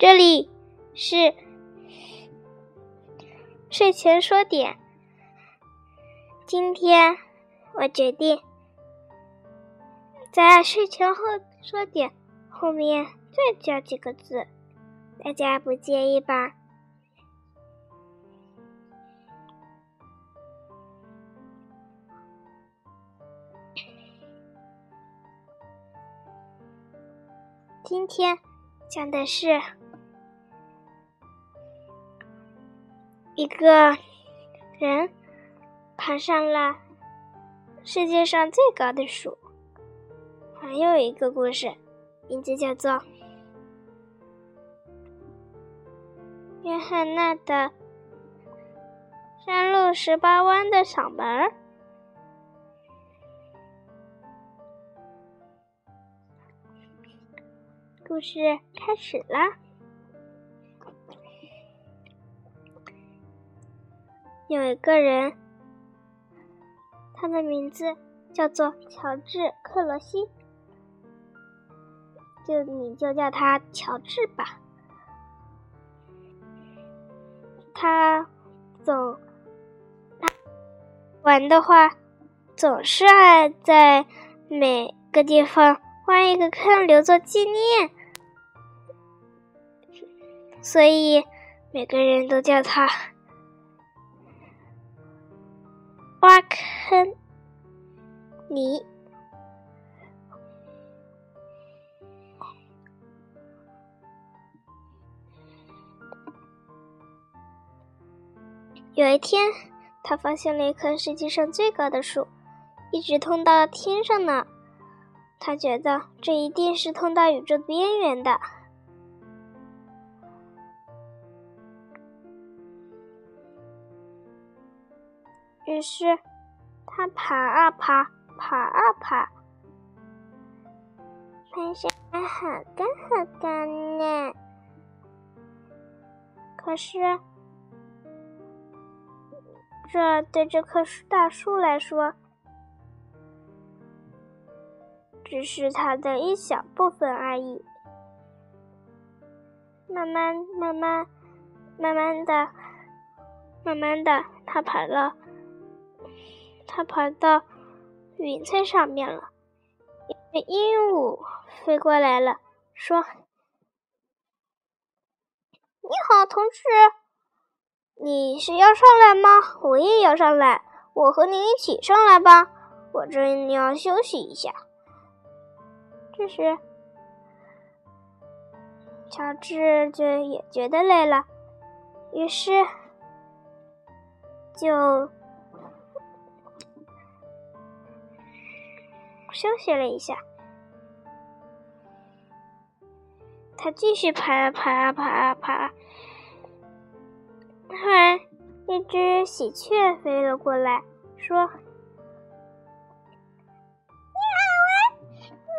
这里是睡前说点。今天我决定在睡前后说点后面再加几个字，大家不介意吧？今天讲的是一个人爬上了世界上最高的树。还有一个故事，名字叫做《约翰娜的山路十八弯的嗓门》。故事开始啦！有一个人，他的名字叫做乔治·克罗西，就你就叫他乔治吧。他总玩的话，总是爱在每个地方挖一个坑留作纪念。所以，每个人都叫他挖坑泥。有一天，他发现了一棵世界上最高的树，一直通到天上呢。他觉得这一定是通到宇宙边缘的。于是，他爬啊爬，爬啊爬，爬上来好高好干呢。可是，这对这棵树大树来说，只是它的一小部分而已。慢慢、慢慢、慢慢的、慢慢的，他爬了。他爬到云彩上面了，鹦鹉飞过来了，说：“你好，同志，你是要上来吗？我也要上来，我和你一起上来吧。我正要休息一下。”这时，乔治就也觉得累了，于是就。休息了一下，他继续爬啊爬啊爬啊爬。突然，一只喜鹊飞了过来，说：“你好啊，嗯，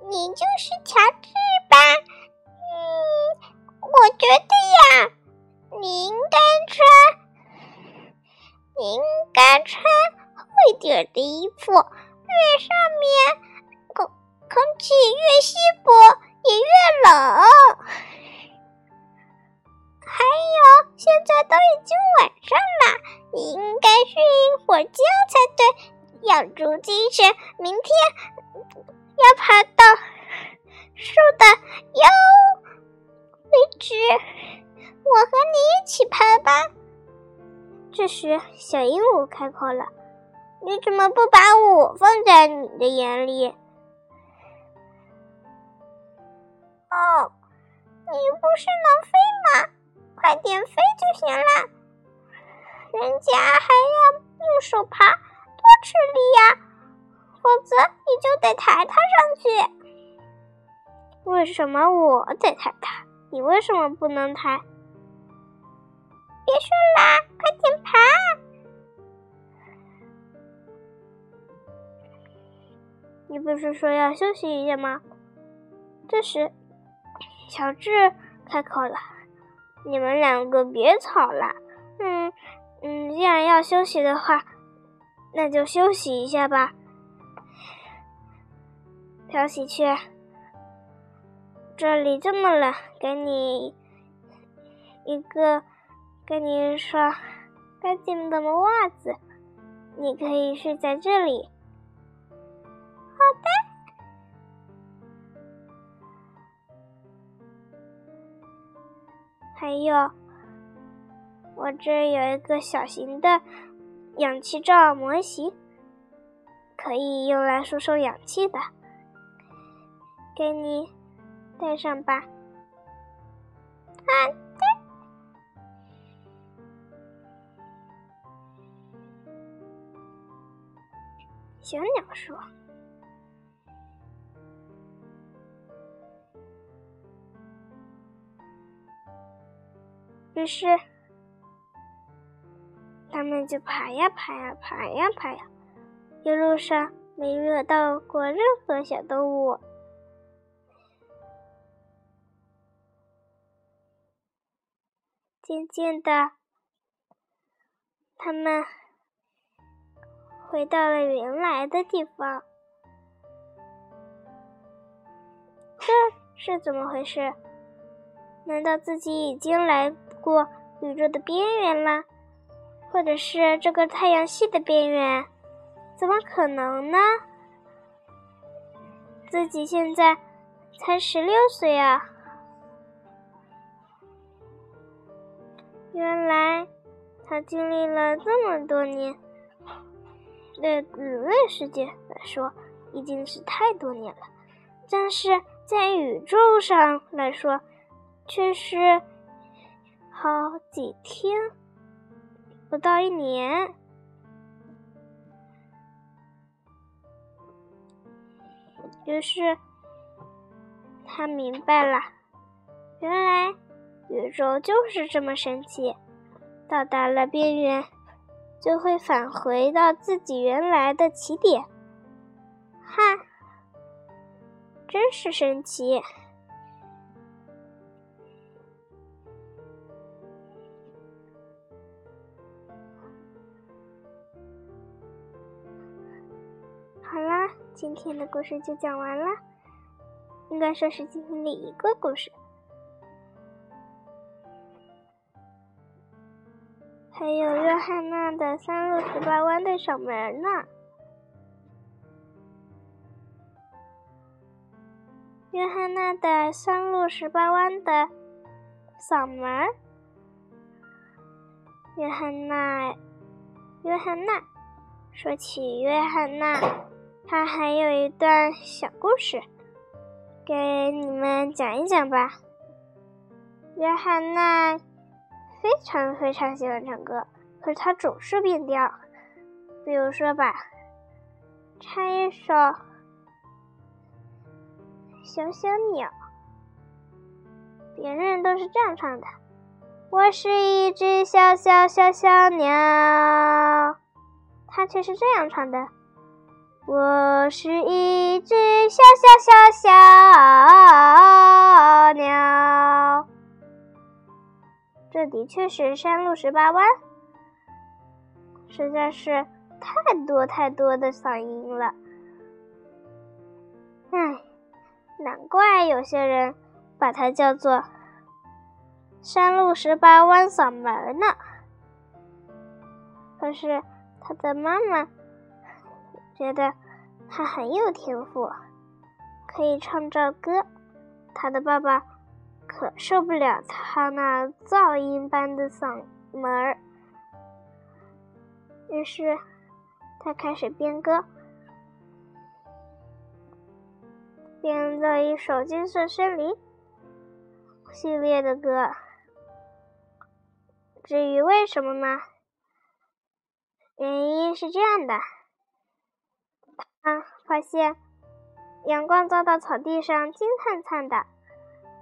你你就是乔治吧？嗯，我觉得呀，你应该穿，你应该穿厚一点的衣服。”越上面空空气越稀薄，也越冷。还有，现在都已经晚上了，你应该睡一会儿觉才对，养足精神，明天要爬到树的腰为止。我和你一起爬吧。这时，小鹦鹉开口了。你怎么不把我放在你的眼里？哦，你不是能飞吗？快点飞就行了。人家还要用手爬，多吃力呀！否则你就得抬它上去。为什么我得抬它？你为什么不能抬？不是说要休息一下吗？这时，乔治开口了：“你们两个别吵了。嗯嗯，既然要休息的话，那就休息一下吧。”小喜鹊这里这么冷，给你一个，给你一双干净的袜子，你可以睡在这里。还有，我这有一个小型的氧气罩模型，可以用来输送氧气的，给你戴上吧。好的。小鸟说。于是，他们就爬呀爬呀爬呀爬呀，一路上没惹到过任何小动物。渐渐的，他们回到了原来的地方。这是怎么回事？难道自己已经来？过宇宙的边缘了，或者是这个太阳系的边缘？怎么可能呢？自己现在才十六岁啊！原来他经历了这么多年，对人类世界来说已经是太多年了，但是在宇宙上来说，却是。好几天，不到一年。于是他明白了，原来宇宙就是这么神奇。到达了边缘，就会返回到自己原来的起点。哈，真是神奇！好啦今天的故事就讲完了，应该说是今天的一个故事。还有约翰娜的三路十八弯的守门呢。约翰娜的三路十八弯的嗓门。约翰娜，约翰娜，说起约翰娜。他还有一段小故事，给你们讲一讲吧。约翰娜非常非常喜欢唱歌，可是他总是变调。比如说吧，唱一首《小小鸟》，别人都是这样唱的：“我是一只小小小小鸟。”他却是这样唱的。我是一只小小小小鸟，这的确是山路十八弯，实在是太多太多的嗓音了。唉，难怪有些人把它叫做山路十八弯嗓门呢。可是他的妈妈。觉得他很有天赋，可以唱着歌。他的爸爸可受不了他那噪音般的嗓门儿，于是他开始编歌，编了一首《金色森林》系列的歌。至于为什么呢？原因是这样的。发现阳光照到草地上金灿灿的，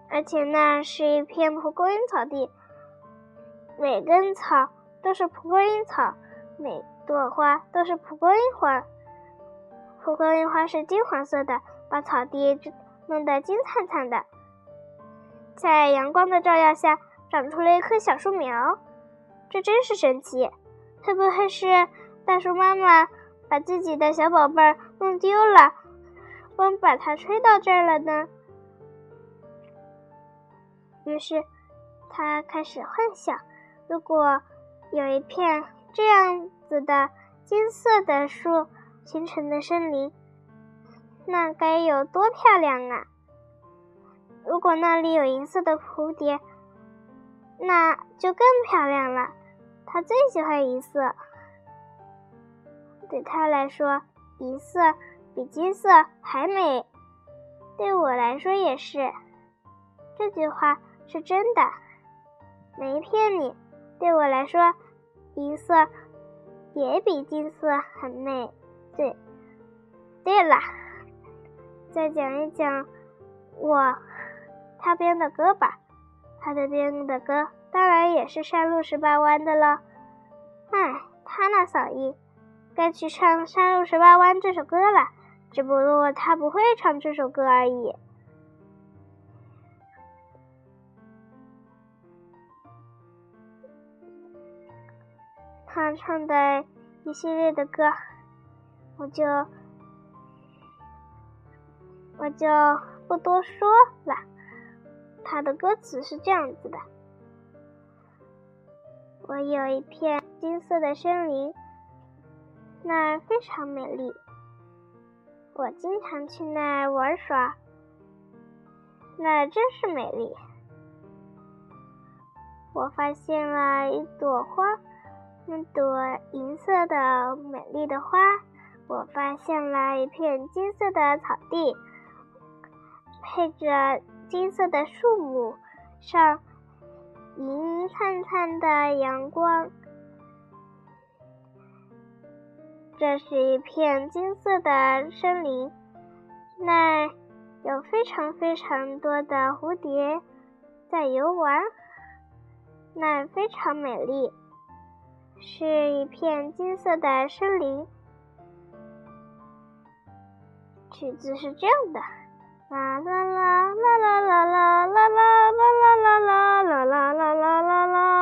而且那是一片蒲公英草地，每根草都是蒲公英草，每朵花都是蒲公英花。蒲公英花是金黄色的，把草地弄得金灿灿的。在阳光的照耀下，长出了一棵小树苗，这真是神奇！会不会是大树妈妈？把自己的小宝贝儿弄丢了，风把它吹到这儿了呢。于是他开始幻想：如果有一片这样子的金色的树形成的森林，那该有多漂亮啊！如果那里有银色的蝴蝶，那就更漂亮了。他最喜欢银色，对他来说，银色比金色还美。对我来说也是。这句话是真的，没骗你。对我来说，银色也比金色很美。对，对了，再讲一讲我。他编的歌吧，他的编的歌当然也是山路十八弯的了。唉，他那嗓音，该去唱《山路十八弯》这首歌了。只不过他不会唱这首歌而已。他唱的一系列的歌，我就我就不多说了。他的歌词是这样子的：我有一片金色的森林，那儿非常美丽。我经常去那儿玩耍，那真是美丽。我发现了一朵花，那朵银色的美丽的花。我发现了一片金色的草地，配着。金色的树木上，银银灿灿的阳光。这是一片金色的森林，那有非常非常多的蝴蝶在游玩，那非常美丽，是一片金色的森林。曲子是这样的。啦啦啦啦啦啦啦啦啦啦啦啦啦啦啦啦啦啦啦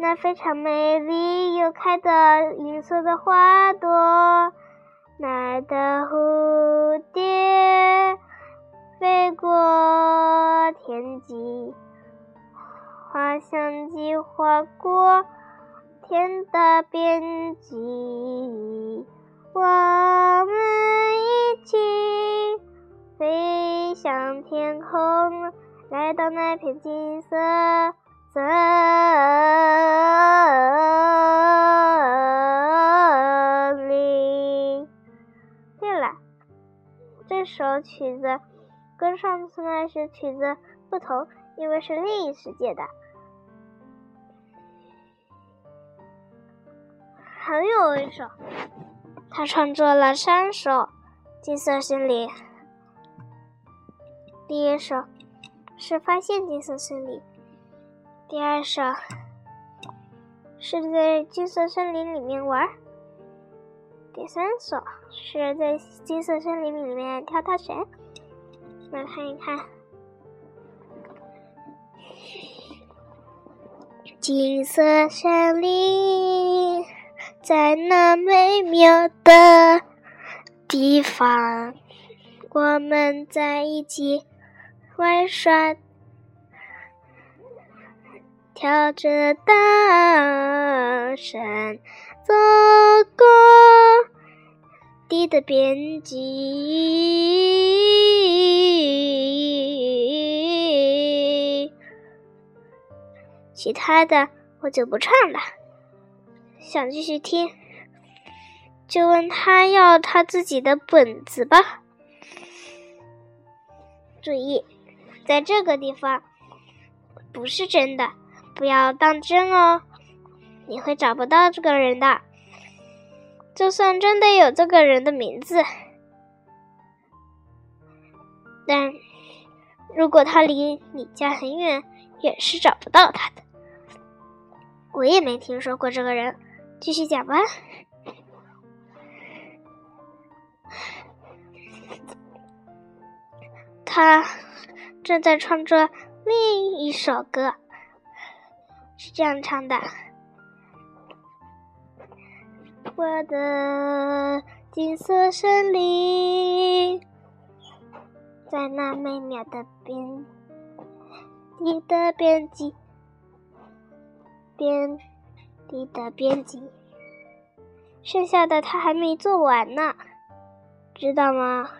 那非常美丽，又开的银色的花朵，那的蝴蝶飞过天际，花香机划过天的边际。我们一起飞向天空，来到那片金色森林。对了，这首曲子跟上次那首曲子不同，因为是另一世界的。还有一首。他创作了三首《金色森林》。第一首是发现金色森林，第二首是在金色森林里面玩，第三首是在金色森林里面跳大绳。来看一看，金色森林。在那美妙的地方，我们在一起玩耍，跳着大山，走过地的边际。其他的我就不唱了。想继续听，就问他要他自己的本子吧。注意，在这个地方不是真的，不要当真哦，你会找不到这个人的。就算真的有这个人的名字，但如果他离你家很远，也是找不到他的。我也没听说过这个人。继续讲吧。他正在唱着另一首歌，是这样唱的：“我的金色森林，在那美妙的边，你的边际，边地的边际，剩下的他还没做完呢，知道吗？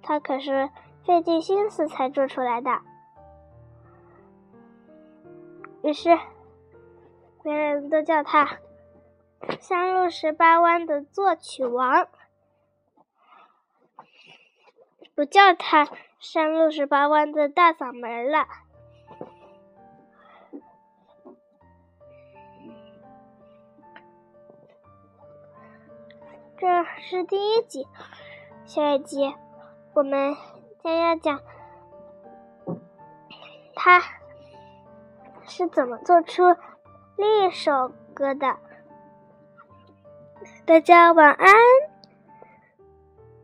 他可是。”费尽心思才做出来的。于是，别人都叫他“山路十八弯”的作曲王，不叫他“山路十八弯”的大嗓门了。这是第一集，下一集我们。将要讲他是怎么做出另一首歌的。大家晚安。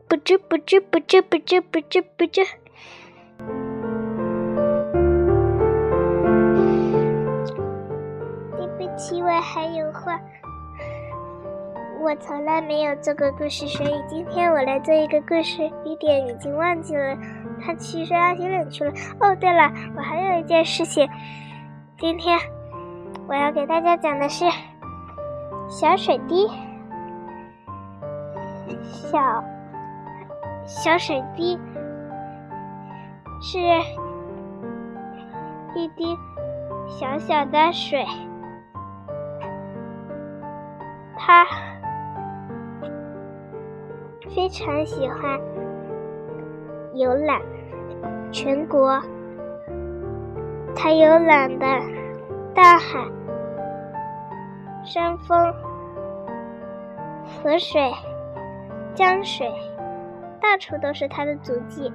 不知不知不知不知不知不知。对不起，我还有话。我从来没有做过故事，所以今天我来做一个故事。一点已经忘记了，他去刷牙洗脸去了。哦，对了，我还有一件事情，今天我要给大家讲的是小水滴。小小水滴是一滴小小的水，它。非常喜欢游览全国，他游览的大海、山峰、河水、江水，到处都是他的足迹。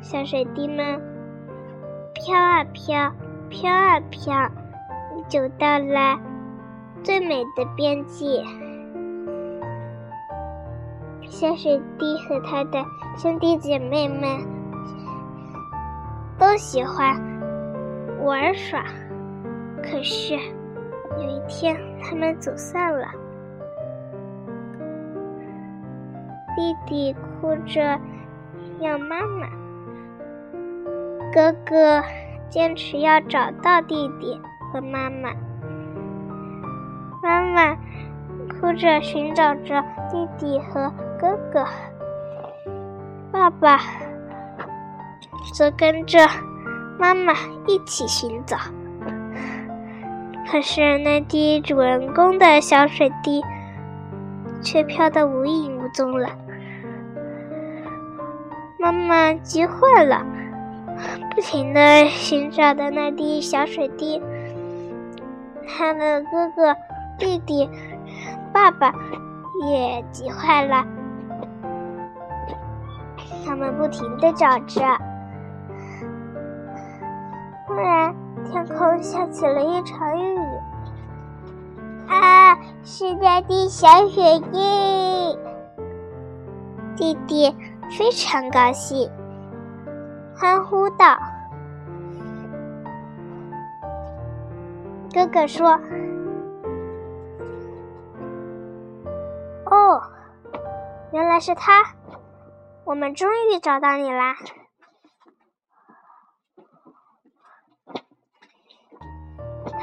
小水滴们飘啊飘，飘啊飘，就到了最美的边际。小水滴和他的兄弟姐妹们都喜欢玩耍，可是有一天他们走散了。弟弟哭着要妈妈，哥哥坚持要找到弟弟和妈妈，妈妈哭着寻找着弟弟和。哥哥，爸爸则跟着妈妈一起寻找。可是那滴主人公的小水滴却飘得无影无踪了。妈妈急坏了，不停的寻找的那滴小水滴。他的哥哥、弟弟、爸爸也急坏了。他们不停地找着，天空下起了一场雨。啊，是那滴小雪滴！弟弟非常高兴，欢呼道：“哥哥说，哦，原来是他。”我们终于找到你啦！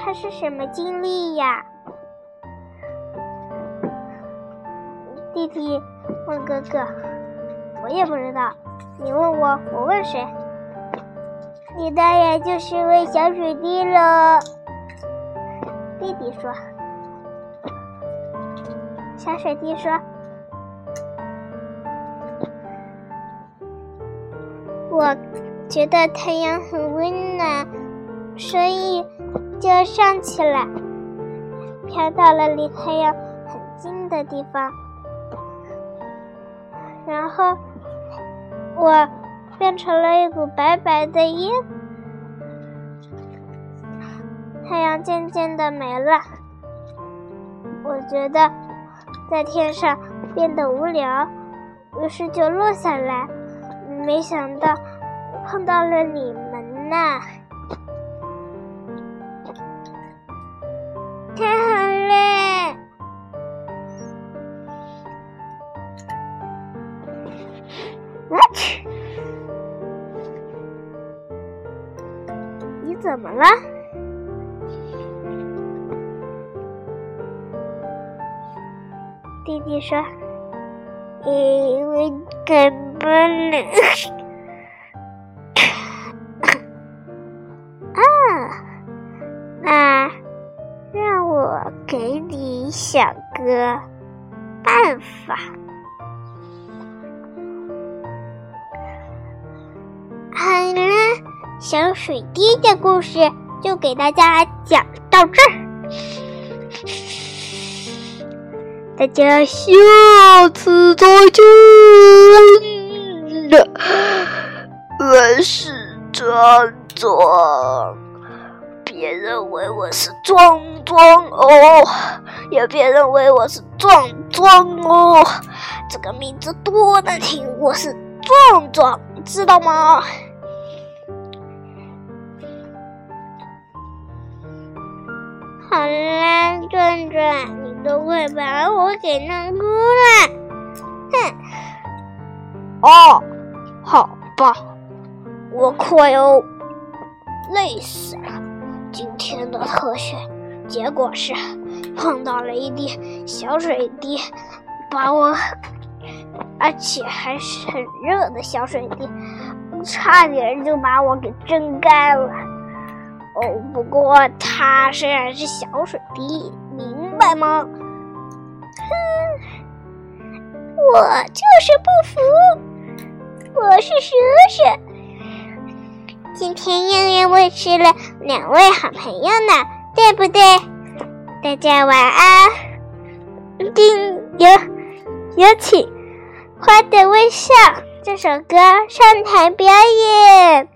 他是什么经历呀？弟弟问哥哥：“我也不知道，你问我，我问谁？”你当然就是问小水滴了。弟弟说：“小水滴说。”我觉得太阳很温暖，所以就上去了，飘到了离太阳很近的地方。然后我变成了一股白白的烟。太阳渐渐的没了，我觉得在天上变得无聊，于是就落下来。没想到碰到了你们呢。太好了！我去，你怎么了？弟弟说：“因为根本了。”想个办法。好了，小水滴的故事就给大家讲到这儿，大家下次再见。我是壮壮。别认为我是壮壮哦，也别认为我是壮壮哦，这个名字多难听！我是壮壮，知道吗？好啦，壮壮，你都快把我给弄哭了！哼！哦，好吧，我快要累死了。今天的特训结果是碰到了一滴小水滴，把我，而且还是很热的小水滴，差点就把我给蒸干了。哦，不过它虽然是小水滴，明白吗？哼，我就是不服，我是蛇蛇。今天又因为吃了两位好朋友呢，对不对？大家晚安。今有有请《花的微笑》这首歌上台表演。